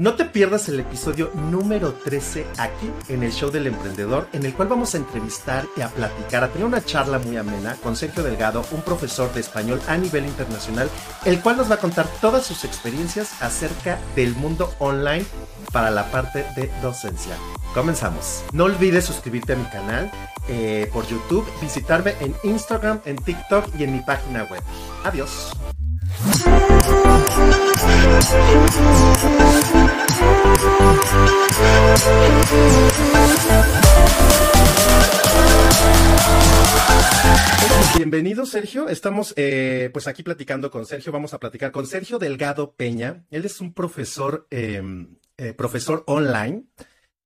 No te pierdas el episodio número 13 aquí en el Show del Emprendedor, en el cual vamos a entrevistar y a platicar, a tener una charla muy amena con Sergio Delgado, un profesor de español a nivel internacional, el cual nos va a contar todas sus experiencias acerca del mundo online para la parte de docencia. Comenzamos. No olvides suscribirte a mi canal eh, por YouTube, visitarme en Instagram, en TikTok y en mi página web. Adiós. Bienvenido Sergio, estamos eh, pues aquí platicando con Sergio, vamos a platicar con Sergio Delgado Peña, él es un profesor, em, eh, profesor online,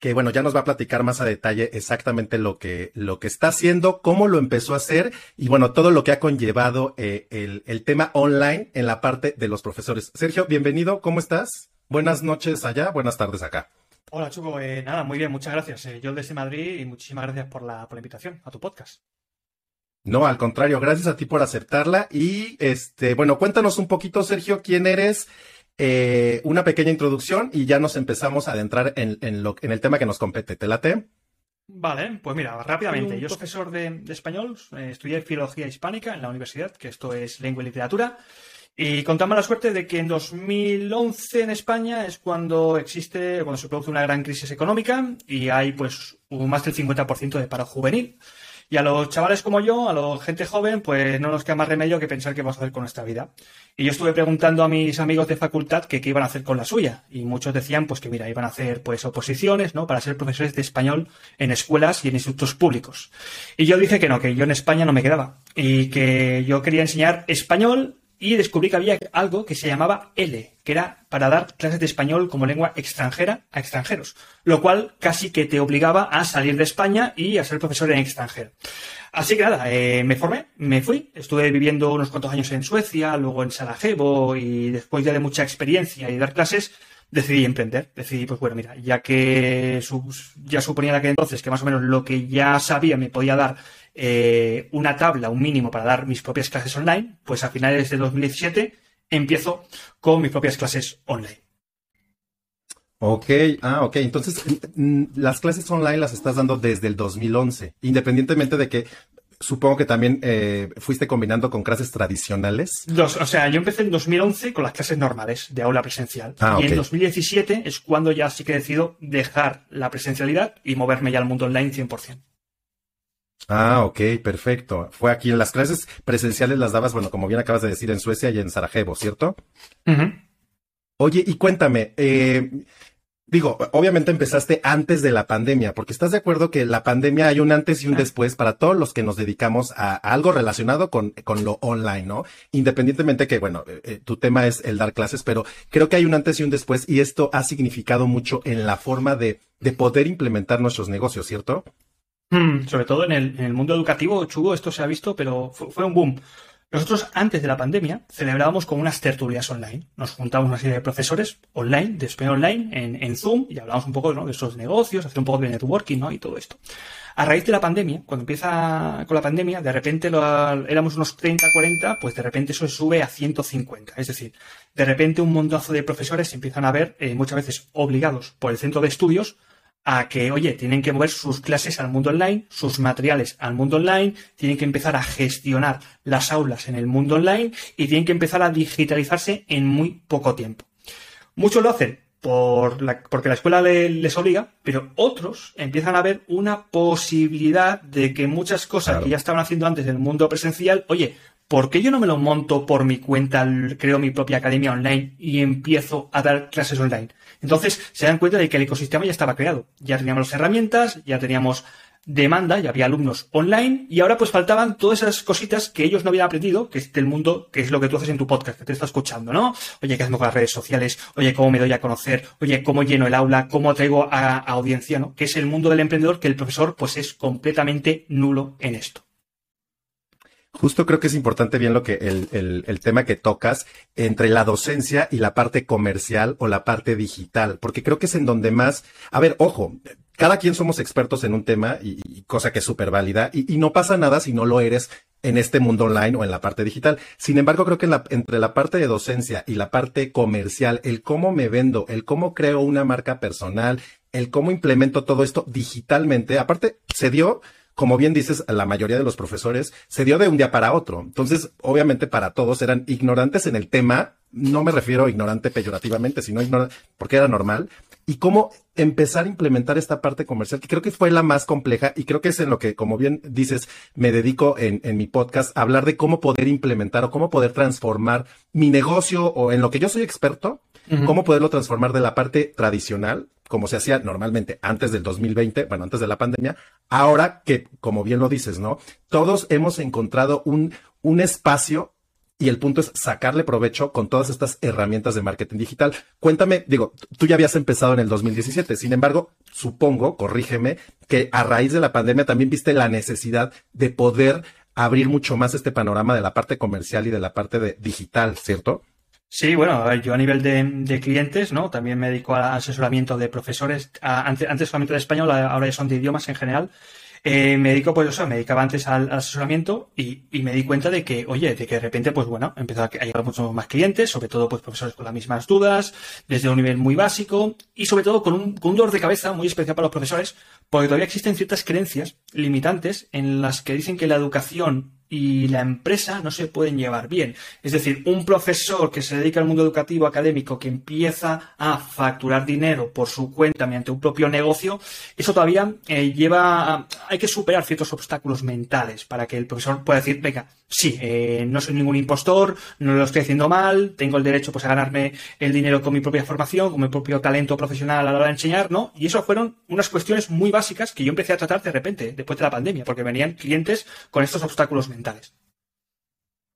que bueno, ya nos va a platicar más a detalle exactamente lo que, lo que está haciendo, cómo lo empezó a hacer y bueno, todo lo que ha conllevado eh, el, el tema online en la parte de los profesores. Sergio, bienvenido, ¿cómo estás? Buenas noches allá, buenas tardes acá. Hola, Chuco. Eh, nada, muy bien, muchas gracias. Eh, yo desde Madrid y muchísimas gracias por la, por la invitación a tu podcast. No, al contrario, gracias a ti por aceptarla. Y este, bueno, cuéntanos un poquito, Sergio, quién eres, eh, una pequeña introducción y ya nos empezamos a adentrar en, en, lo, en el tema que nos compete. ¿Te late? Vale, pues mira, rápidamente. Yo soy profesor de, de español, eh, estudié filología hispánica en la universidad, que esto es lengua y literatura. Y contamos la suerte de que en 2011 en España es cuando existe, cuando se produce una gran crisis económica y hay pues más del 50% de paro juvenil. Y a los chavales como yo, a la gente joven, pues no nos queda más remedio que pensar qué vamos a hacer con nuestra vida. Y yo estuve preguntando a mis amigos de facultad que qué iban a hacer con la suya. Y muchos decían, pues que mira, iban a hacer pues oposiciones, ¿no? Para ser profesores de español en escuelas y en institutos públicos. Y yo dije que no, que yo en España no me quedaba. Y que yo quería enseñar español y descubrí que había algo que se llamaba L, que era para dar clases de español como lengua extranjera a extranjeros, lo cual casi que te obligaba a salir de España y a ser profesor en extranjero. Así que nada, eh, me formé, me fui, estuve viviendo unos cuantos años en Suecia, luego en Sarajevo y después ya de mucha experiencia y dar clases, decidí emprender. Decidí, pues bueno, mira, ya que ya suponía de aquel entonces que más o menos lo que ya sabía me podía dar eh, una tabla, un mínimo para dar mis propias clases online, pues a finales de 2017 empiezo con mis propias clases online. Ok, ah, ok. Entonces, mm, las clases online las estás dando desde el 2011, independientemente de que supongo que también eh, fuiste combinando con clases tradicionales. O sea, yo empecé en 2011 con las clases normales de aula presencial. Ah, y en 2017 es cuando ya sí que decido dejar la presencialidad y moverme ya al mundo online 100%. Ah, ok, perfecto. Fue aquí en las clases presenciales las dabas, bueno, como bien acabas de decir, en Suecia y en Sarajevo, ¿cierto? Oye, y cuéntame, eh, digo, obviamente empezaste antes de la pandemia, porque estás de acuerdo que la pandemia hay un antes y un después para todos los que nos dedicamos a, a algo relacionado con, con, lo online, ¿no? Independientemente que, bueno, eh, tu tema es el dar clases, pero creo que hay un antes y un después y esto ha significado mucho en la forma de, de poder implementar nuestros negocios, ¿cierto? Mm, sobre todo en el, en el, mundo educativo, Chugo, esto se ha visto, pero fue, un boom. Nosotros, antes de la pandemia, celebrábamos con unas tertulias online. Nos juntábamos una serie de profesores online, de español online, en, Zoom, y hablábamos un poco de esos negocios, hacer un poco de networking, ¿no? Y todo esto. A raíz de la pandemia, cuando empieza con la pandemia, de repente éramos unos 30, 40, pues de repente eso sube a 150. Es decir, de repente un montazo de profesores se empiezan a ver eh, muchas veces obligados por el centro de estudios a que, oye, tienen que mover sus clases al mundo online, sus materiales al mundo online, tienen que empezar a gestionar las aulas en el mundo online y tienen que empezar a digitalizarse en muy poco tiempo. Muchos lo hacen por la, porque la escuela le, les obliga, pero otros empiezan a ver una posibilidad de que muchas cosas claro. que ya estaban haciendo antes del mundo presencial, oye, ¿por qué yo no me lo monto por mi cuenta, creo mi propia academia online y empiezo a dar clases online? Entonces se dan cuenta de que el ecosistema ya estaba creado. Ya teníamos las herramientas, ya teníamos demanda, ya había alumnos online y ahora pues faltaban todas esas cositas que ellos no habían aprendido, que es del mundo, que es lo que tú haces en tu podcast, que te está escuchando, ¿no? Oye, ¿qué hacemos con las redes sociales? Oye, ¿cómo me doy a conocer? Oye, ¿cómo lleno el aula? ¿Cómo traigo a, a audiencia, ¿no? Que es el mundo del emprendedor que el profesor pues es completamente nulo en esto. Justo creo que es importante bien lo que el, el, tema que tocas entre la docencia y la parte comercial o la parte digital, porque creo que es en donde más, a ver, ojo, cada quien somos expertos en un tema y, cosa que es súper válida y, y, no pasa nada si no lo eres en este mundo online o en la parte digital. Sin embargo, creo que entre la parte de docencia y la parte comercial, el cómo me vendo, el cómo creo una marca personal, el cómo implemento todo esto digitalmente, aparte se dio como bien dices, la mayoría de los profesores se dio de un día para otro. Entonces, obviamente para todos eran ignorantes en el tema. No me refiero a ignorante peyorativamente, sino ignorante porque era normal y cómo empezar a implementar esta parte comercial, que creo que fue la más compleja y creo que es en lo que, como bien dices, me dedico en, en mi podcast a hablar de cómo poder implementar o cómo poder transformar mi negocio o en lo que yo soy experto, cómo poderlo transformar de la parte tradicional, como se hacía normalmente antes del 2020, bueno, antes de la pandemia, ahora que, como bien lo dices, ¿no? Todos hemos encontrado un, un espacio y el punto es sacarle provecho con todas estas herramientas de marketing digital. Cuéntame, digo, tú ya habías empezado en el 2017, sin embargo, supongo, corrígeme, que a raíz de la pandemia también viste la necesidad de poder abrir mucho más este panorama de la parte comercial y de la parte de digital, ¿cierto? Sí, bueno, yo a nivel de, clientes, ¿no? También me dedico al asesoramiento de profesores, antes, antes solamente de español, ahora ya son de idiomas en general. Eh, me dedico, pues, o sea, me dedicaba antes al, asesoramiento y, me di cuenta de que, oye, de que de repente, pues bueno, empezó a llegar muchos más clientes, sobre todo, pues, profesores con las mismas dudas, desde un nivel muy básico y sobre todo con un, con un dolor de cabeza muy especial para los profesores, porque todavía existen ciertas creencias limitantes en las que dicen que la educación y la empresa no se pueden llevar bien. Es decir, un profesor que se dedica al mundo educativo académico que empieza a facturar dinero por su cuenta mediante un propio negocio, eso todavía eh, lleva, hay que superar ciertos obstáculos mentales para que el profesor pueda decir, venga, sí, eh, no soy ningún impostor, no lo estoy haciendo mal, tengo el derecho pues a ganarme el dinero con mi propia formación, con mi propio talento profesional a la hora de enseñar, ¿no? Y eso fueron unas cuestiones muy básicas que yo empecé a tratar de repente, después de la pandemia, porque venían clientes con estos obstáculos mentales.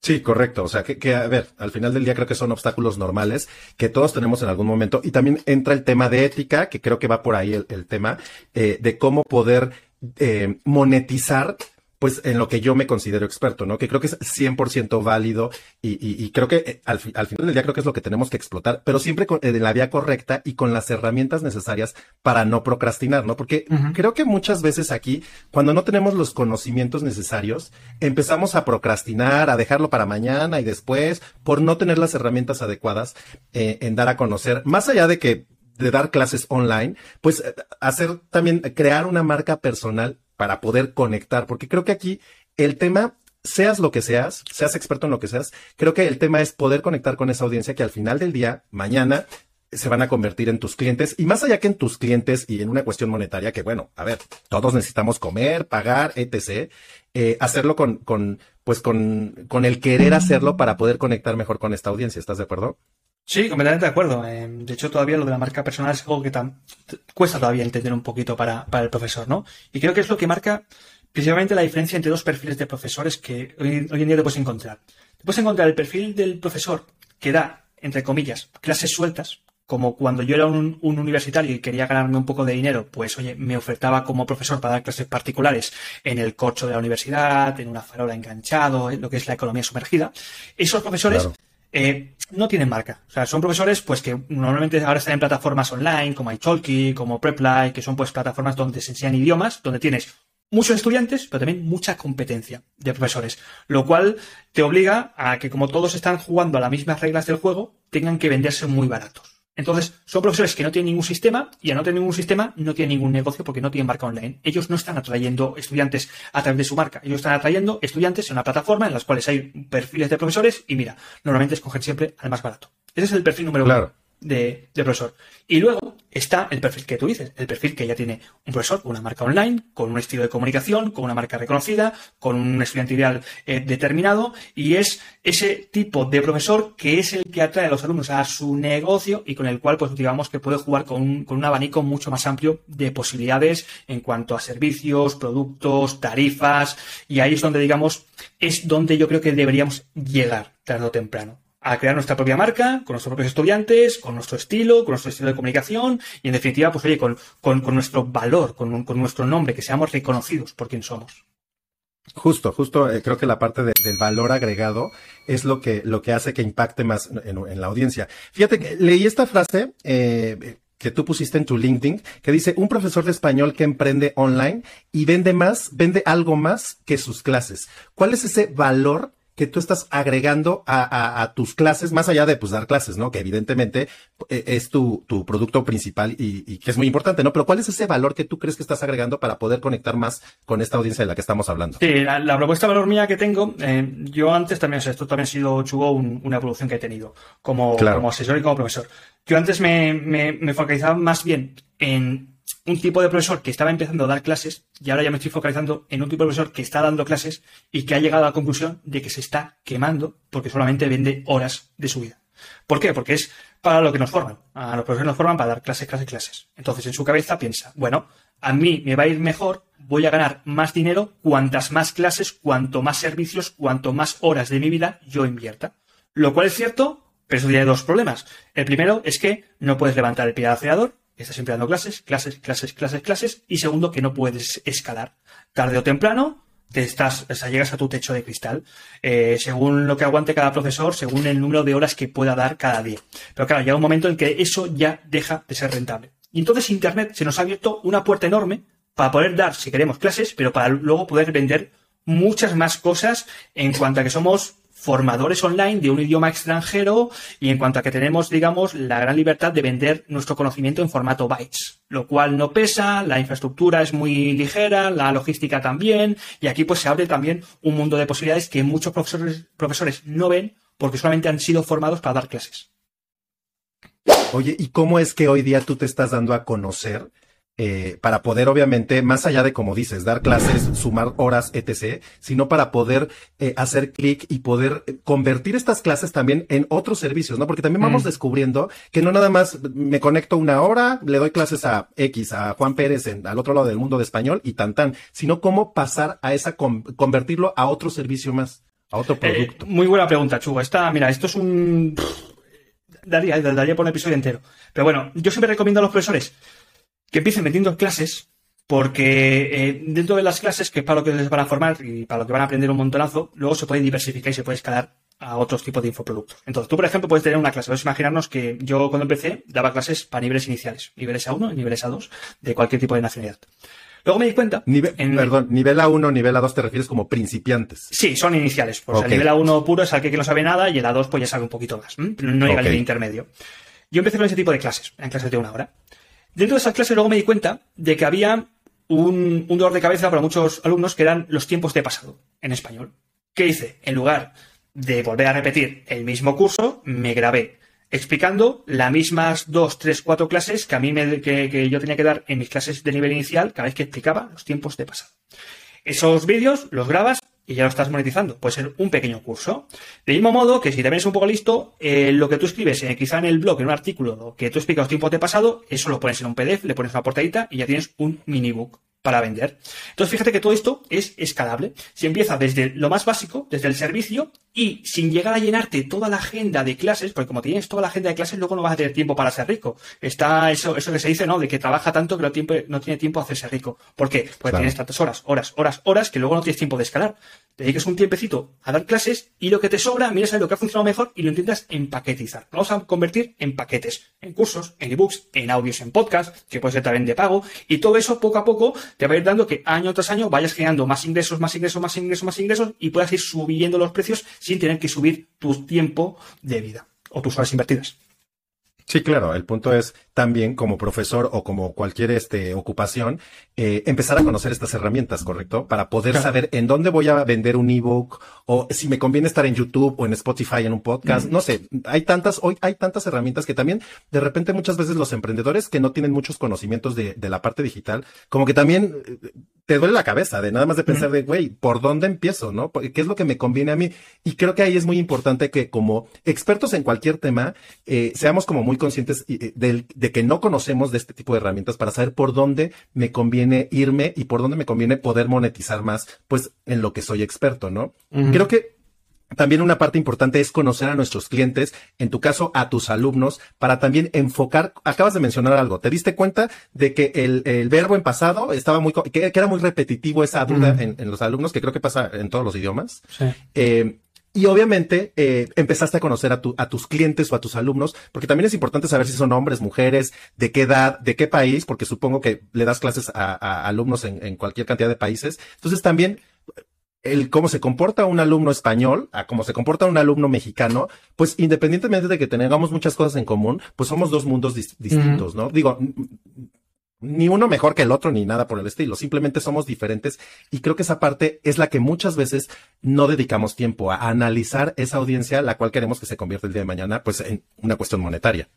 Sí, correcto. O sea, que, a ver, al final del día creo que son obstáculos normales que todos tenemos en algún momento. Y también entra el tema de ética, que creo que va por ahí el, tema, eh, de cómo poder eh, monetizar pues en lo que yo me considero experto, ¿no? Que creo que es 100% válido y, creo que eh, al, final del día creo que es lo que tenemos que explotar, pero siempre con, en la vía correcta y con las herramientas necesarias para no procrastinar, ¿no? Porque creo que muchas veces aquí, cuando no tenemos los conocimientos necesarios, empezamos a procrastinar, a dejarlo para mañana y después, por no tener las herramientas adecuadas eh, en dar a conocer, más allá de que de dar clases online, pues eh, hacer también, crear una marca personal para poder conectar, porque creo que aquí el tema, seas lo que seas, seas experto en lo que seas, creo que el tema es poder conectar con esa audiencia que al final del día, mañana, se van a convertir en tus clientes y más allá que en tus clientes y en una cuestión monetaria que bueno, a ver, todos necesitamos comer, pagar, etc. Eh, hacerlo con, con, pues con, con el querer hacerlo para poder conectar mejor con esta audiencia. ¿Estás de acuerdo? Sí, completamente de acuerdo. Eh, de hecho, todavía lo de la marca personal es algo que cuesta todavía entender un poquito para, para el profesor, ¿no? Y creo que es lo que marca principalmente la diferencia entre dos perfiles de profesores que hoy, en día te puedes encontrar. Te puedes encontrar el perfil del profesor que da, entre comillas, clases sueltas, como cuando yo era un, un, universitario y quería ganarme un poco de dinero, pues oye, me ofertaba como profesor para dar clases particulares en el corcho de la universidad, en una farola enganchado, en lo que es la economía sumergida. Esos profesores eh, no tienen marca. O sea, son profesores pues que normalmente ahora están en plataformas online como iTalki, como Preply, que son pues plataformas donde se enseñan idiomas, donde tienes muchos estudiantes, pero también mucha competencia de profesores, lo cual te obliga a que como todos están jugando a las mismas reglas del juego, tengan que venderse muy baratos. Entonces, son profesores que no tienen ningún sistema y al no tener ningún sistema no tienen ningún negocio porque no tienen marca online. Ellos no están atrayendo estudiantes a través de su marca. Ellos están atrayendo estudiantes en una plataforma en las cuales hay perfiles de profesores y mira, normalmente escogen siempre al más barato. Ese es el perfil número uno de, profesor. Y luego está el perfil que tú dices, el perfil que ya tiene un profesor una marca online, con un estilo de comunicación, con una marca reconocida, con un estudiante ideal eh, determinado, y es ese tipo de profesor que es el que atrae a los alumnos a su negocio y con el cual, pues digamos que puede jugar con un, con un abanico mucho más amplio de posibilidades en cuanto a servicios, productos, tarifas, y ahí es donde, digamos, es donde yo creo que deberíamos llegar tarde o temprano a crear nuestra propia marca, con nuestros propios estudiantes, con nuestro estilo, con nuestro estilo de comunicación y en definitiva, pues oye, con, nuestro valor, con, nuestro nombre, que seamos reconocidos por quien somos. Justo, justo, eh, creo que la parte del valor agregado es lo que, lo que hace que impacte más en, la audiencia. Fíjate que leí esta frase, eh, que tú pusiste en tu LinkedIn, que dice un profesor de español que emprende online y vende más, vende algo más que sus clases. ¿Cuál es ese valor que tú estás agregando a, tus clases, más allá de pues dar clases, ¿no? Que evidentemente eh, es tu, producto principal y, que es muy importante, ¿no? Pero ¿cuál es ese valor que tú crees que estás agregando para poder conectar más con esta audiencia de la que estamos hablando? Sí, la, propuesta de valor mía que tengo, eh, yo antes también, o sea, esto también ha sido, Chugo, una evolución que he tenido como, como asesor y como profesor. Yo antes me, me focalizaba más bien en un tipo de profesor que estaba empezando a dar clases y ahora ya me estoy focalizando en un tipo de profesor que está dando clases y que ha llegado a la conclusión de que se está quemando porque solamente vende horas de su vida. ¿Por qué? Porque es para lo que nos forman. A los profesores nos forman para dar clases, clases, clases. Entonces en su cabeza piensa, bueno, a mí me va a ir mejor, voy a ganar más dinero cuantas más clases, cuanto más servicios, cuanto más horas de mi vida yo invierta. Lo cual es cierto, pero eso tiene dos problemas. El primero es que no puedes levantar el pie al acelerador estás siempre dando clases, clases, clases, clases, clases. Y segundo, que no puedes escalar. Tarde o temprano, te estás, o sea, llegas a tu techo de cristal, eh, según lo que aguante cada profesor, según el número de horas que pueda dar cada día. Pero claro, llega un momento en que eso ya deja de ser rentable. Y entonces Internet se nos ha abierto una puerta enorme para poder dar, si queremos, clases, pero para luego poder vender muchas más cosas en cuanto a que somos formadores online de un idioma extranjero y en cuanto a que tenemos, digamos, la gran libertad de vender nuestro conocimiento en formato bytes, lo cual no pesa, la infraestructura es muy ligera, la logística también, y aquí pues se abre también un mundo de posibilidades que muchos profesores, profesores no ven porque solamente han sido formados para dar clases. Oye, ¿y cómo es que hoy día tú te estás dando a conocer eh, para poder, obviamente, más allá de, como dices, dar clases, sumar horas, etc., sino para poder eh, hacer clic y poder eh, convertir estas clases también en otros servicios, ¿no? Porque también vamos mm. descubriendo que no nada más me conecto una hora, le doy clases a X, a Juan Pérez en, al otro lado del mundo de español y tan tan, sino cómo pasar a esa, convertirlo a otro servicio más, a otro producto. muy buena pregunta, Chugo. Esta, mira, esto es un... Daría, daría por un episodio entero. Pero bueno, yo siempre recomiendo a los profesores que empiecen vendiendo clases, porque eh, dentro de las clases, que es para lo que les van a formar y para lo que van a aprender un montonazo, luego se puede diversificar y se puede escalar a otros tipos de infoproductos. Entonces, tú, por ejemplo, puedes tener una clase. Vamos a imaginarnos que yo cuando empecé daba clases para niveles iniciales, niveles A1 y niveles A2, de cualquier tipo de nacionalidad. Luego me di cuenta. Perdón, nivel A1, nivel A2 te refieres como principiantes. Sí, son iniciales. Pues el nivel A1 puro es aquel que no sabe nada y el A2 pues ya sabe un poquito más. No llega al nivel intermedio. Yo empecé con ese tipo de clases, en clases de una hora. Dentro de esas clases luego me di cuenta de que había un, dolor de cabeza para muchos alumnos que eran los tiempos de pasado en español. ¿Qué hice? En lugar de volver a repetir el mismo curso, me grabé explicando las mismas dos, tres, cuatro clases que a mí me, que yo tenía que dar en mis clases de nivel inicial cada vez que explicaba los tiempos de pasado. Esos vídeos los grabas y ya lo estás monetizando. Puede ser un pequeño curso. De mismo modo que si también es un poco listo, eh, lo que tú escribes eh, quizá en el blog, en un artículo que tú explicas tiempo de pasado, eso lo pones en un PDF, le pones una portadita y ya tienes un minibook para vender. Entonces fíjate que todo esto es escalable. Si empieza desde lo más básico, desde el servicio, y sin llegar a llenarte toda la agenda de clases, porque como tienes toda la agenda de clases, luego no vas a tener tiempo para ser rico. Está eso, eso que se dice, ¿no? De que trabaja tanto que no, tiempo, no tiene tiempo a hacerse rico. ¿Por qué? Porque tienes tantas horas, horas, horas, horas que luego no tienes tiempo de escalar. Te dediques un tiempecito a dar clases y lo que te sobra, miras a lo que ha funcionado mejor y lo intentas empaquetizar. Lo vamos a convertir en paquetes, en cursos, en ebooks, en audios, en podcast, que puede ser también de pago, y todo eso poco a poco te va a ir dando que año tras año vayas generando más ingresos, más ingresos, más ingresos, más ingresos y puedas ir subiendo los precios sin tener que subir tu tiempo de vida o tus horas invertidas. Sí, claro. El punto es también como profesor o como cualquier este, ocupación, eh, empezar a conocer estas herramientas, ¿correcto? Para poder saber en dónde voy a vender un ebook o si me conviene estar en YouTube o en Spotify en un podcast. No sé, hay tantas, hoy hay tantas herramientas que también de repente muchas veces los emprendedores que no tienen muchos conocimientos de, de la parte digital, como que también eh, te duele la cabeza de nada más de pensar de, güey, ¿por dónde empiezo? ¿No? ¿Qué es lo que me conviene a mí? Y creo que ahí es muy importante que como expertos en cualquier tema, eh, seamos como muy conscientes de, de, que no conocemos de este tipo de herramientas para saber por dónde me conviene irme y por dónde me conviene poder monetizar más, pues en lo que soy experto, ¿no? Creo que también una parte importante es conocer a nuestros clientes, en tu caso a tus alumnos, para también enfocar, acabas de mencionar algo, ¿te diste cuenta de que el, verbo en pasado estaba muy, que, era muy repetitivo esa duda en, los alumnos, que creo que pasa en todos los idiomas? Sí. Eh, Y obviamente eh, empezaste a conocer a, tu, a tus clientes o a tus alumnos, porque también es importante saber si son hombres, mujeres, de qué edad, de qué país, porque supongo que le das clases a, alumnos en, en, cualquier cantidad de países. Entonces también el cómo se comporta un alumno español a cómo se comporta un alumno mexicano, pues independientemente de que tengamos muchas cosas en común, pues somos dos mundos distintos, ¿no? Digo, ni uno mejor que el otro ni nada por el estilo, simplemente somos diferentes y creo que esa parte es la que muchas veces no dedicamos tiempo a analizar esa audiencia, la cual queremos que se convierta el día de mañana, pues en una cuestión monetaria.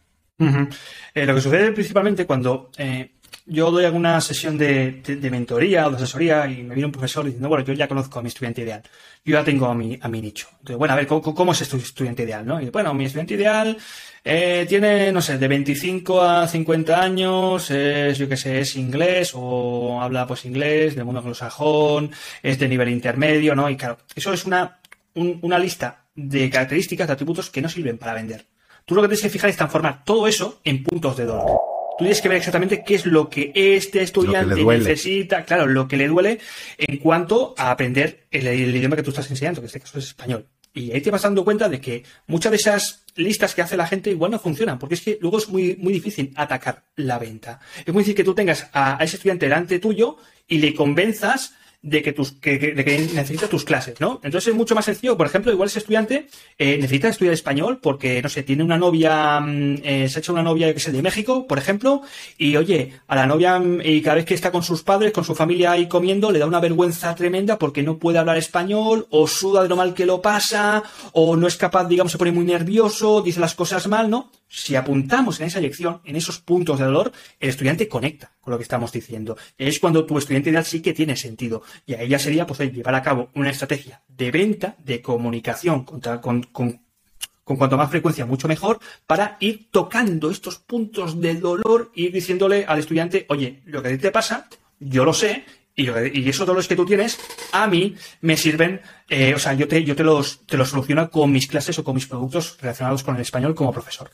Eh, lo que sucede principalmente cuando eh, yo doy alguna sesión de, mentoría o de asesoría y me viene un profesor diciendo, bueno, yo ya conozco a mi estudiante ideal, yo ya tengo a mi, a mi nicho. Entonces, bueno, a ver, ¿cómo, es tu estudiante ideal? ¿no? Y, bueno, mi estudiante ideal eh, tiene, no sé, de 25 a 50 años, es, yo qué sé, es inglés o habla pues inglés, del mundo anglosajón, es de nivel intermedio, ¿no? Y claro, eso es una, una lista de características, de atributos que no sirven para vender. Tú lo que tienes que fijar es transformar todo eso en puntos de dolor. Tú tienes que ver exactamente qué es lo que este estudiante necesita, claro, lo que le duele en cuanto a aprender el, idioma que tú estás enseñando, que en este caso es español. Y ahí te vas dando cuenta de que muchas de esas listas que hace la gente igual no funcionan, porque es que luego es muy, muy difícil atacar la venta. Es muy difícil que tú tengas a ese estudiante delante tuyo y le convenzas de que, tus, que, de que necesita tus clases, ¿no? Entonces es mucho más sencillo. Por ejemplo, igual ese estudiante eh, necesita estudiar español porque, no sé, tiene una novia, mm, eh, se ha hecho una novia, que sé, de México, por ejemplo, y oye, a la novia, mm, y cada vez que está con sus padres, con su familia ahí comiendo, le da una vergüenza tremenda porque no puede hablar español, o suda de lo mal que lo pasa, o no es capaz, digamos, se pone muy nervioso, dice las cosas mal, ¿no? Si apuntamos en esa lección, en esos puntos de dolor, el estudiante conecta con lo que estamos diciendo. Es cuando tu estudiante ideal sí que tiene sentido. Y ahí ya sería pues, llevar a cabo una estrategia de venta, de comunicación con, cuanto más frecuencia, mucho mejor, para ir tocando estos puntos de dolor y diciéndole al estudiante, oye, lo que a ti te pasa, yo lo sé, y, y, esos dolores que tú tienes, a mí me sirven, eh, o sea, yo, te, yo te, los, te los soluciono con mis clases o con mis productos relacionados con el español como profesor.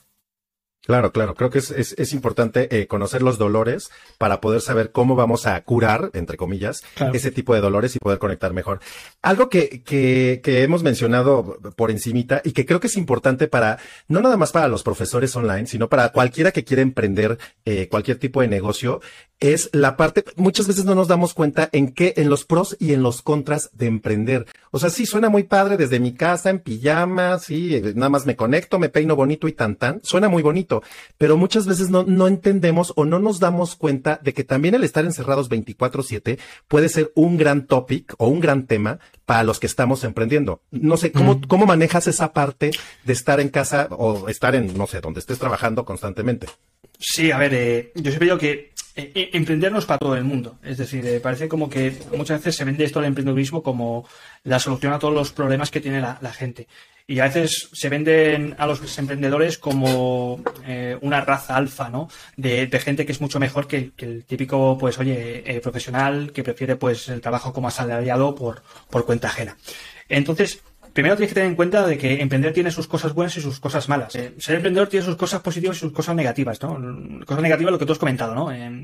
Claro, claro. Creo que es, es, importante eh, conocer los dolores para poder saber cómo vamos a curar, entre comillas, ese tipo de dolores y poder conectar mejor. Algo que, que, que hemos mencionado por encimita y que creo que es importante para, no nada más para los profesores online, sino para cualquiera que quiera emprender eh, cualquier tipo de negocio, es la parte, muchas veces no nos damos cuenta en qué, en los pros y en los contras de emprender. O sea, sí, suena muy padre desde mi casa, en pijama, sí, eh, nada más me conecto, me peino bonito y tan tan, suena muy bonito, pero muchas veces no, no entendemos o no nos damos cuenta de que también el estar encerrados 24/7 puede ser un gran topic o un gran tema para los que estamos emprendiendo. No sé, ¿cómo, cómo manejas esa parte de estar en casa o estar en, no sé, donde estés trabajando constantemente? Sí, a ver, eh, yo siempre digo que eh, eh, emprender no es para todo el mundo. Es decir, eh, parece como que muchas veces se vende esto del emprendedurismo como la solución a todos los problemas que tiene la, gente. Y a veces se venden a los emprendedores como una raza alfa, ¿no? De, gente que es mucho mejor que, el típico, pues, oye, profesional que prefiere, pues, el trabajo como asalariado por, por cuenta ajena. Entonces, primero tienes que tener en cuenta de que emprender tiene sus cosas buenas y sus cosas malas. Eh, ser emprendedor tiene sus cosas positivas y sus cosas negativas, ¿no? Cosas negativas, lo que tú has comentado, ¿no? Eh,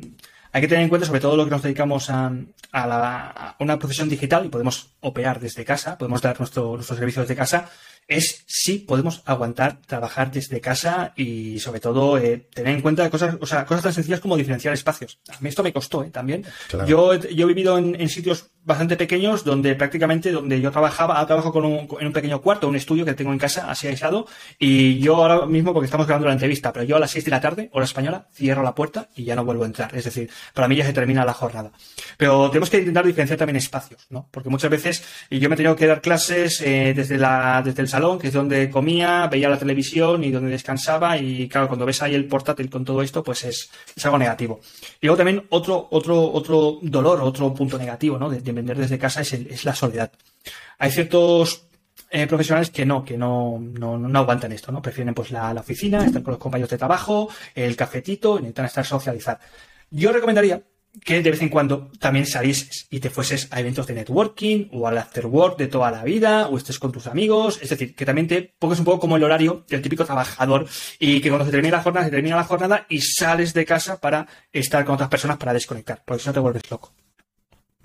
hay que tener en cuenta sobre todo lo que nos dedicamos a, a, una profesión digital y podemos operar desde casa, podemos dar nuestro, nuestros servicios desde casa es si podemos aguantar trabajar desde casa y sobre todo eh, tener en cuenta cosas, o sea, cosas tan sencillas como diferenciar espacios. A mí esto me costó ¿eh? también. Yo, yo he vivido en, sitios bastante pequeños donde prácticamente donde yo trabajaba, trabajo con un, en un pequeño cuarto, un estudio que tengo en casa así aislado y yo ahora mismo porque estamos grabando la entrevista, pero yo a las 6 de la tarde, hora española, cierro la puerta y ya no vuelvo a entrar. Es decir, para mí ya se termina la jornada. Pero tenemos que intentar diferenciar también espacios, ¿no? Porque muchas veces yo me he tenido que dar clases eh, desde la, desde el salón, que es donde comía, veía la televisión y donde descansaba y claro, cuando ves ahí el portátil con todo esto, pues es, algo negativo. Y luego también otro, otro, otro dolor, otro punto negativo, ¿no? De, vender desde casa es, es la soledad. Hay ciertos eh, profesionales que no, que no, no, no, aguantan esto, ¿no? Prefieren pues la, la oficina, estar con los compañeros de trabajo, el cafetito, intentan estar socializar. Yo recomendaría que de vez en cuando también salieses y te fueses a eventos de networking o al after work de toda la vida o estés con tus amigos. Es decir, que también te pongas un poco como el horario del típico trabajador y que cuando se termine la jornada, se termina la jornada y sales de casa para estar con otras personas para desconectar, porque si no te vuelves loco.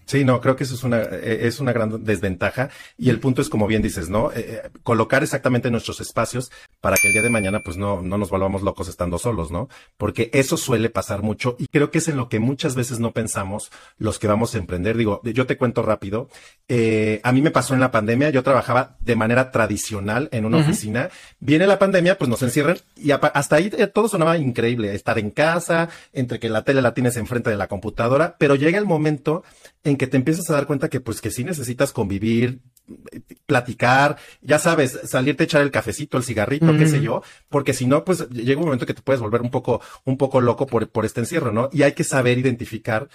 Sí, no, creo que eso es una, eh, es una gran desventaja y el punto es como bien dices, ¿no? Eh, eh, colocar exactamente nuestros espacios para que el día de mañana pues no, no nos volvamos locos estando solos, ¿no? Porque eso suele pasar mucho y creo que es en lo que muchas veces no pensamos los que vamos a emprender. Digo, yo te cuento rápido, a mí me pasó en la pandemia, yo trabajaba de manera tradicional en una oficina, viene la pandemia, pues nos encierran y hasta ahí todo sonaba increíble, estar en casa, entre que la tele la tienes enfrente de la computadora, pero llega el momento en que te empiezas a dar cuenta que pues que sí necesitas convivir, platicar, ya sabes, salirte a echar el cafecito, el cigarrito, qué sé yo, porque si no, pues llega un momento que te puedes volver un poco, un poco loco por, por este encierro, ¿no? Y hay que saber identificar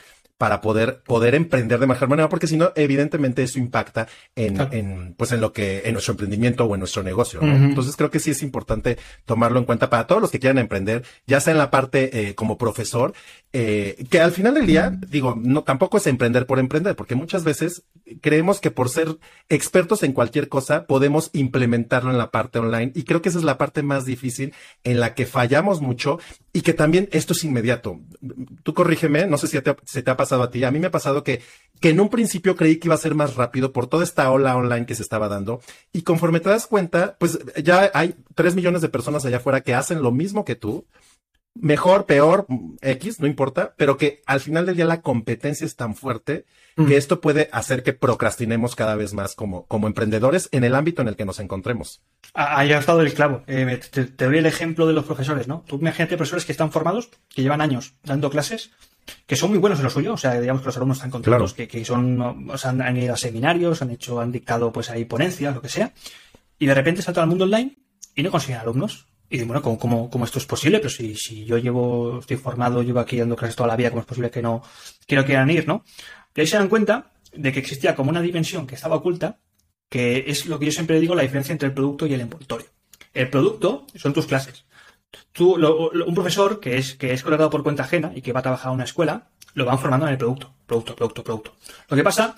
para poder, poder emprender de mejor manera, porque si no, evidentemente eso impacta en, en, pues en lo que, en nuestro emprendimiento o en nuestro negocio, ¿no? Entonces creo que sí es importante tomarlo en cuenta para todos los que quieran emprender, ya sea en la parte eh, como profesor, eh, que al final del día, digo, no, tampoco es emprender por emprender, porque muchas veces creemos que por ser expertos en cualquier cosa podemos implementarlo en la parte online y creo que esa es la parte más difícil en la que fallamos mucho y que también esto es inmediato. Tú corrígeme, no sé si se te ha pasado a ti. A mí me ha pasado que, que en un principio creí que iba a ser más rápido por toda esta ola online que se estaba dando. Y conforme te das cuenta, pues ya hay tres millones de personas allá afuera que hacen lo mismo que tú. Mejor, peor, X, no importa, pero que al final del día la competencia es tan fuerte que esto puede hacer que procrastinemos cada vez más como, como emprendedores en el ámbito en el que nos encontremos. Ahí ha estado el clavo. Eh, te, te, doy el ejemplo de los profesores, ¿no? Tú imagínate profesores que están formados, que llevan años dando clases que son muy buenos en lo suyo, o sea, digamos que los alumnos están contentos, que, son, o sea, han, ido a seminarios, han hecho, han dictado pues ahí ponencias, lo que sea, y de repente salta al mundo online y no consiguen alumnos. Y bueno, ¿cómo, cómo, esto es posible? Pero si, si yo llevo, estoy formado, llevo aquí dando clases toda la vida, ¿cómo es posible que no, que quieran ir, no? Y ahí se dan cuenta de que existía como una dimensión que estaba oculta, que es lo que yo siempre digo, la diferencia entre el producto y el envoltorio. El producto son tus clases tú, un profesor que es, que es contratado por cuenta ajena y que va a trabajar a una escuela, lo van formando en el producto, producto, producto, producto. Lo que pasa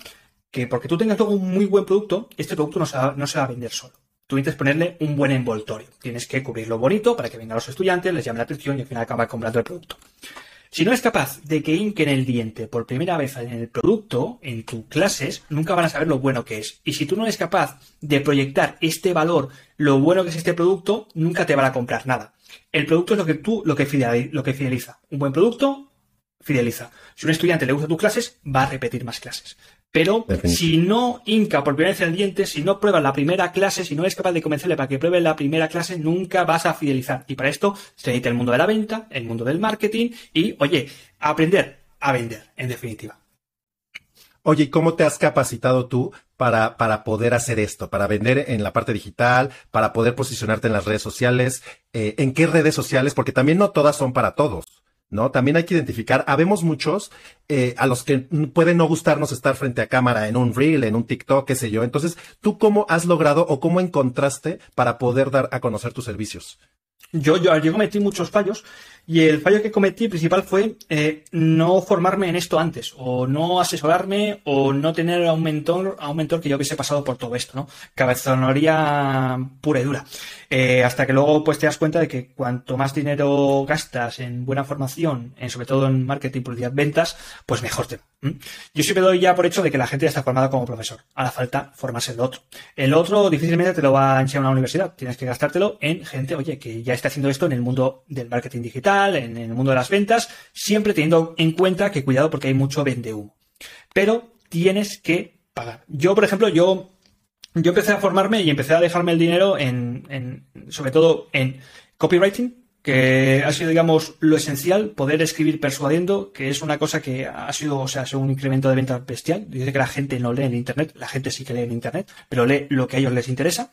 que porque tú tengas luego un muy buen producto, este producto no se va, no se va a vender solo. Tú necesitas ponerle un buen envoltorio. Tienes que cubrirlo bonito para que vengan los estudiantes, les llame la atención y al final acaban comprando el producto. Si no eres capaz de que inquen el diente por primera vez en el producto, en tus clases, nunca van a saber lo bueno que es. Y si tú no eres capaz de proyectar este valor, lo bueno que es este producto, nunca te van a comprar nada. El producto es lo que tú, lo que, fideliza, lo que fideliza. Un buen producto fideliza. Si un estudiante le gusta tus clases, va a repetir más clases. Pero si no inca por primera vez el diente, si no pruebas la primera clase, si no eres capaz de convencerle para que pruebe la primera clase, nunca vas a fidelizar. Y para esto se necesita el mundo de la venta, el mundo del marketing y, oye, aprender a vender, en definitiva. Oye, ¿y cómo te has capacitado tú para, para poder hacer esto, para vender en la parte digital, para poder posicionarte en las redes sociales? Eh, ¿En qué redes sociales? Porque también no todas son para todos. ¿No? También hay que identificar, habemos muchos eh, a los que pueden no gustarnos estar frente a cámara en un reel, en un TikTok, qué sé yo. Entonces, ¿tú cómo has logrado o cómo encontraste para poder dar a conocer tus servicios? Yo, yo, yo cometí muchos fallos y el fallo que cometí principal fue eh, no formarme en esto antes, o no asesorarme, o no tener a un mentor, a un mentor que yo hubiese pasado por todo esto, ¿no? Cabezonería pura y dura. Eh, hasta que luego pues te das cuenta de que cuanto más dinero gastas en buena formación, en, sobre todo en marketing, publicidad, ventas, pues mejor te Yo siempre doy ya por hecho de que la gente ya está formada como profesor. Ahora falta formarse el otro. El otro difícilmente te lo va a enseñar una universidad. Tienes que gastártelo en gente, oye, que ya está haciendo esto en el mundo del marketing digital en el mundo de las ventas, siempre teniendo en cuenta que cuidado porque hay mucho vende humo. Pero tienes que pagar. Yo, por ejemplo, yo, yo empecé a formarme y empecé a dejarme el dinero en, en sobre todo en copywriting, que ha sido, digamos, lo esencial, poder escribir persuadiendo, que es una cosa que ha sido, o sea, un incremento de ventas bestial. Dice que la gente no lee en Internet, la gente sí que lee en Internet, pero lee lo que a ellos les interesa.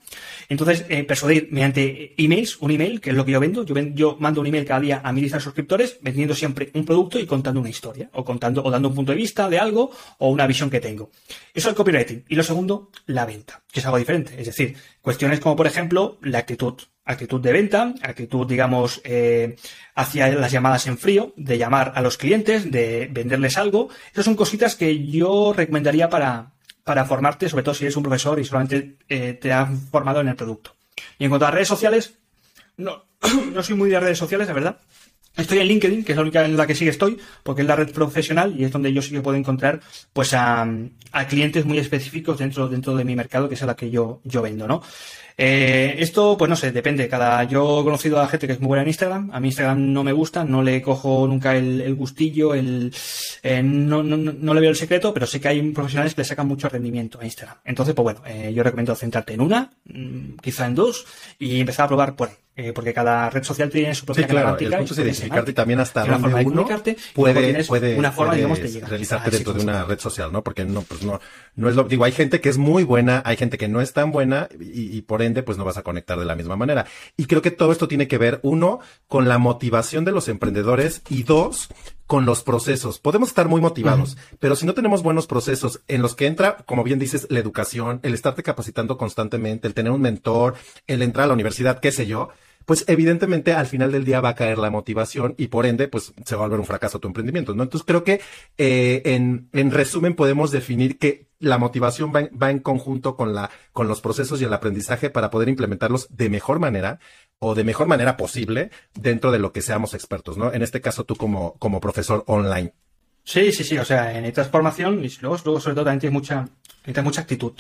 Entonces, eh, persuadir mediante emails, un email, que es lo que yo vendo. Yo, yo mando un email cada día a mi lista de suscriptores, vendiendo siempre un producto y contando una historia, o contando, o dando un punto de vista de algo, o una visión que tengo. Eso es el copywriting. Y lo segundo, la venta, que es algo diferente. Es decir, cuestiones como, por ejemplo, la actitud actitud de venta, actitud, digamos, eh, hacia las llamadas en frío, de llamar a los clientes, de venderles algo. Esas son cositas que yo recomendaría para, para formarte, sobre todo si eres un profesor y solamente eh, te has formado en el producto. Y en cuanto a redes sociales, no, no soy muy de redes sociales, la verdad. Estoy en LinkedIn, que es la única en la que sí estoy, porque es la red profesional y es donde yo sí que puedo encontrar pues a, clientes muy específicos dentro, dentro de mi mercado, que es la que yo, yo vendo, ¿no? Eh, esto, pues no sé, depende. Cada, yo he conocido a gente que es muy buena en Instagram. A mí Instagram no me gusta, no le cojo nunca el, gustillo, el, eh, no, no, no, le veo el secreto, pero sé que hay profesionales que le sacan mucho rendimiento a Instagram. Entonces, pues bueno, eh, yo recomiendo centrarte en una, mm, quizá en dos, y empezar a probar por ahí. Eh, porque cada red social tiene su propia sí, claro, El punto es identificarte también hasta donde uno puede, puede, una forma, digamos, de llegar realizarte dentro de una red social, ¿no? Porque no, pues no, no es lo, digo, hay gente que es muy buena, hay gente que no es tan buena y, y por ende, pues no vas a conectar de la misma manera. Y creo que todo esto tiene que ver, uno, con la motivación de los emprendedores y dos, con los procesos. Podemos estar muy motivados, pero si no tenemos buenos procesos en los que entra, como bien dices, la educación, el estarte capacitando constantemente, el tener un mentor, el entrar a la universidad, qué sé yo, pues evidentemente al final del día va a caer la motivación y por ende, pues se va a volver un fracaso tu emprendimiento, ¿no? Entonces creo que eh, en, en resumen podemos definir que la motivación va, va en conjunto con la, con los procesos y el aprendizaje para poder implementarlos de mejor manera o de mejor manera posible dentro de lo que seamos expertos, ¿no? En este caso tú como, como profesor online. Sí, sí, sí, o sea, en transformación y luego, luego sobre todo también tienes mucha, tienes mucha actitud.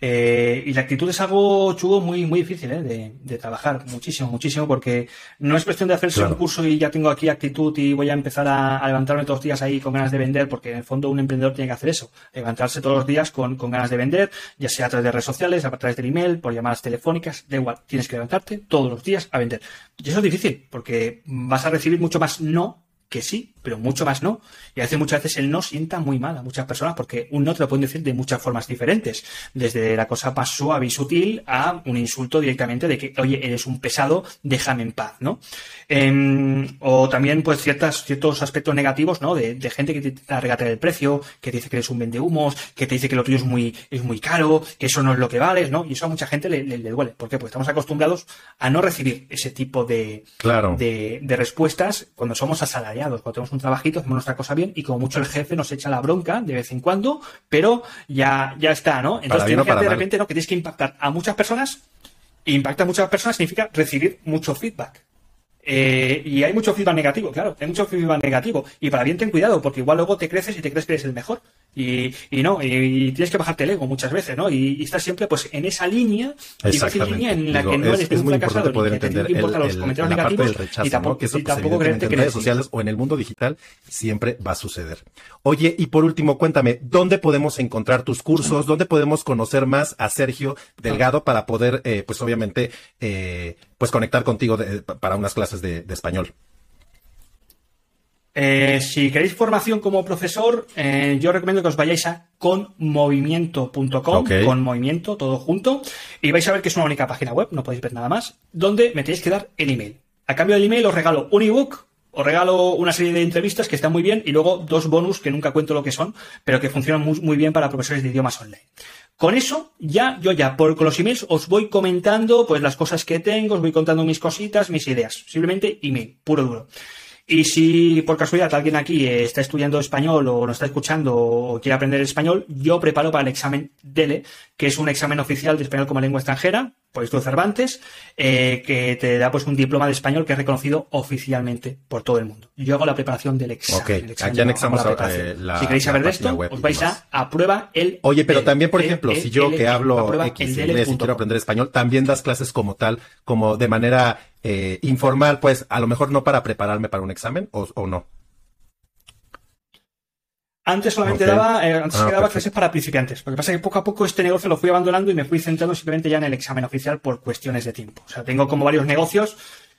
Eh, y la actitud es algo chugo muy, muy difícil ¿eh? de, trabajar, muchísimo, muchísimo, porque no es cuestión de hacerse un curso y ya tengo aquí actitud y voy a empezar a, levantarme todos los días ahí con ganas de vender, porque en el fondo un emprendedor tiene que hacer eso, levantarse todos los días con, con ganas de vender, ya sea a través de redes sociales, a través del email, por llamadas telefónicas, da igual, tienes que levantarte todos los días a vender. Y eso es difícil, porque vas a recibir mucho más no que sí, pero mucho más no. Y a veces muchas veces el no sienta muy mal a muchas personas porque un no te lo pueden decir de muchas formas diferentes. Desde la cosa más suave y sutil a un insulto directamente de que, oye, eres un pesado, déjame en paz, ¿no? Em, o también, pues, ciertas, ciertos aspectos negativos, ¿no? De, gente que te intenta regatear el precio, que te dice que eres un vendehumos, que te dice que lo tuyo es muy, es muy caro, que eso no es lo que vales, ¿no? Y eso a mucha gente le, le, duele. ¿Por qué? Pues estamos acostumbrados a no recibir ese tipo de, claro. de, de respuestas cuando somos asalariados, cuando tenemos un trabajito, hacemos nuestra cosa bien y como mucho el jefe nos echa la bronca de vez en cuando, pero ya, ya está, ¿no? Entonces tienes que de repente, ¿no? Que tienes que impactar a muchas personas. E impactar a muchas personas significa recibir mucho feedback. Eh, y hay mucho feedback negativo, claro, hay mucho feedback negativo. Y para bien ten cuidado, porque igual luego te creces y te crees que eres el mejor. Y, y no, y, tienes que bajarte el ego muchas veces, ¿no? Y, estás siempre pues en esa línea, difícil línea en la que no eres es, un fracasado poder ni que te importan los comentarios negativos rechazo, y tampoco, que eso, pues, creerte que en redes sociales o en el mundo digital siempre va a suceder. Oye, y por último, cuéntame, ¿dónde podemos encontrar tus cursos? ¿Dónde podemos conocer más a Sergio Delgado para poder, eh, pues obviamente, eh, pues conectar contigo para unas clases de, español. Eh, si queréis formación como profesor, eh, yo recomiendo que os vayáis a conmovimiento.com, con movimiento, todo junto, y vais a ver que es una única página web, no podéis ver nada más, donde me tenéis que dar el email. A cambio del email os regalo un ebook, os regalo una serie de entrevistas que están muy bien y luego dos bonus que nunca cuento lo que son, pero que funcionan muy, muy bien para profesores de idiomas online. Con eso, ya, yo ya, por los emails os voy comentando, pues, las cosas que tengo, os voy contando mis cositas, mis ideas. Simplemente email, puro duro. Y si por casualidad alguien aquí está estudiando español o nos está escuchando o quiere aprender español, yo preparo para el examen DELE, que es un examen oficial de español como lengua extranjera, por esto Cervantes, eh, que te da pues un diploma de español que es reconocido oficialmente por todo el mundo. Yo hago la preparación del examen. aquí anexamos eh, la, Si queréis saber de esto, os vais a aprueba el. Oye, pero también, por ejemplo, si yo que hablo X inglés y quiero aprender español, también das clases como tal, como de manera eh, informal, pues a lo mejor no para prepararme para un examen o, o no. Antes solamente daba, eh, antes ah, daba clases para principiantes. Lo que pasa es que poco a poco este negocio lo fui abandonando y me fui centrando simplemente ya en el examen oficial por cuestiones de tiempo. O sea, tengo como varios negocios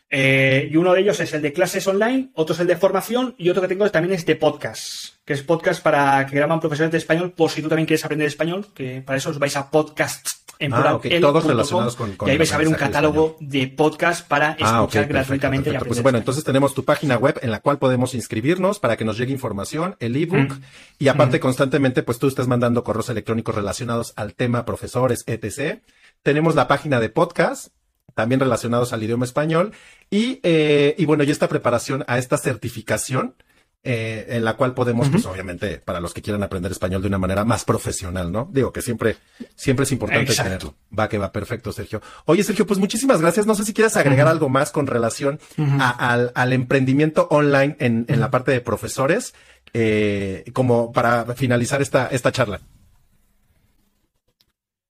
eh, y uno de ellos es el de clases online, otro es el de formación y otro que tengo también es de podcast, que es podcast para que graban profesores de español por si tú también quieres aprender español, que para eso os vais a podcasts en ah, todos relacionados con, y ahí vais a ver un catálogo de podcast para ah, escuchar gratuitamente y Pues bueno, entonces tenemos tu página web en la cual podemos inscribirnos para que nos llegue información, el ebook mm. y aparte mm. constantemente pues tú estás mandando correos electrónicos relacionados al tema profesores, etc. Tenemos la página de podcast también relacionados al idioma español y, eh, y bueno, y esta preparación a esta certificación eh, en la cual podemos, pues obviamente, para los que quieran aprender español de una manera más profesional, ¿no? Digo que siempre, siempre es importante tenerlo. Va que va, perfecto, Sergio. Oye, Sergio, pues muchísimas gracias. No sé si quieres agregar algo más con relación al, al, emprendimiento online en, en la parte de profesores, eh, como para finalizar esta, esta charla.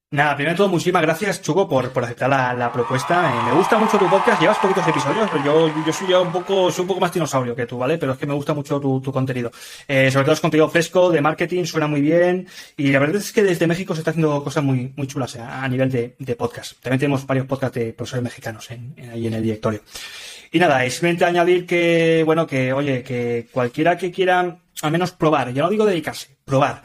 Nada, primero de todo, muchísimas gracias, Chugo, por, por aceptar la, propuesta. Eh, me gusta mucho tu podcast, llevas poquitos episodios, yo, yo soy ya un poco, soy un poco más dinosaurio que tú, ¿vale? Pero es que me gusta mucho tu, contenido. Eh, sobre todo es contenido fresco, de marketing, suena muy bien. Y la verdad es que desde México se está haciendo cosas muy, muy chulas eh, a, nivel de, de, podcast. También tenemos varios podcasts de profesores mexicanos en, ahí en el directorio. Y nada, es simplemente añadir que, bueno, que, oye, que cualquiera que quiera al menos probar, ya no digo dedicarse, probar.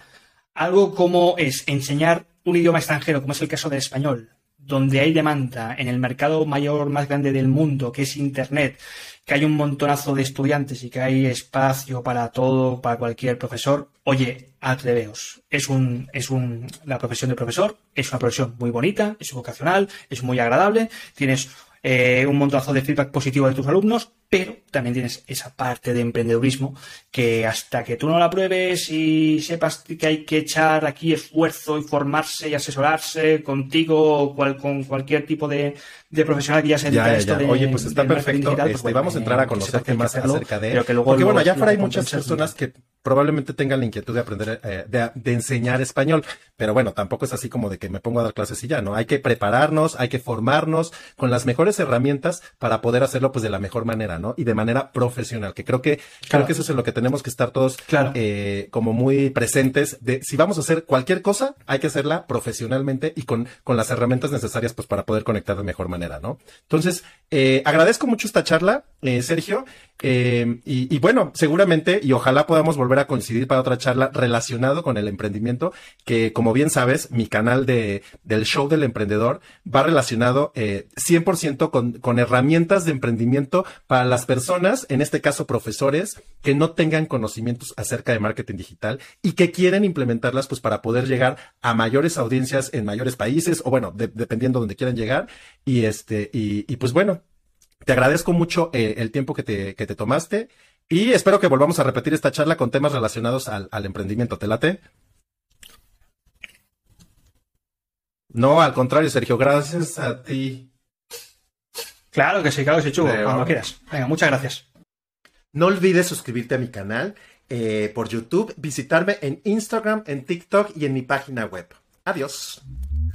Algo como es enseñar un idioma extranjero, como es el caso del español, donde hay demanda en el mercado mayor más grande del mundo, que es Internet, que hay un montonazo de estudiantes y que hay espacio para todo, para cualquier profesor, oye, atreveos. Es un, es un, la profesión de profesor es una profesión muy bonita, es vocacional, es muy agradable, tienes eh, un montonazo de feedback positivo de tus alumnos, pero también tienes esa parte de emprendedurismo que hasta que tú no la pruebes y sepas que hay que echar aquí esfuerzo y formarse y asesorarse contigo o con cualquier tipo de, profesional que ya se dedica esto de Oye, pues está perfecto. Pues este, vamos a entrar a conocerte más acerca de él. Porque bueno, allá afuera hay muchas personas que probablemente tengan la inquietud de aprender, eh, de, enseñar español, pero bueno, tampoco es así como de que me pongo a dar clases y ya, ¿no? Hay que prepararnos, hay que formarnos con las mejores herramientas para poder hacerlo pues de la mejor manera, ¿no? Y de manera profesional, que creo que, creo que eso es en lo que tenemos que estar todos eh, como muy presentes de si vamos a hacer cualquier cosa, hay que hacerla profesionalmente y con, con las herramientas necesarias pues para poder conectar de mejor manera, ¿no? Entonces, eh, agradezco mucho esta charla, eh, Sergio, eh, y, bueno, seguramente y ojalá podamos volver a coincidir para otra charla relacionado con el emprendimiento, que como bien sabes, mi canal de, del show del emprendedor va relacionado eh, 100% con, con herramientas de emprendimiento para las personas, en este caso profesores, que no tengan conocimientos acerca de marketing digital y que quieren implementarlas pues para poder llegar a mayores audiencias en mayores países o bueno, dependiendo donde quieran llegar. Y este, y, y pues bueno, te agradezco mucho eh, el tiempo que te, que te tomaste y espero que volvamos a repetir esta charla con temas relacionados al, emprendimiento. ¿Te late? No, al contrario, Sergio, gracias a ti. Claro que sí, claro que sí, Chugo, cuando quieras. Venga, muchas gracias. No olvides suscribirte a mi canal eh, por YouTube, visitarme en Instagram, en TikTok y en mi página web. Adiós.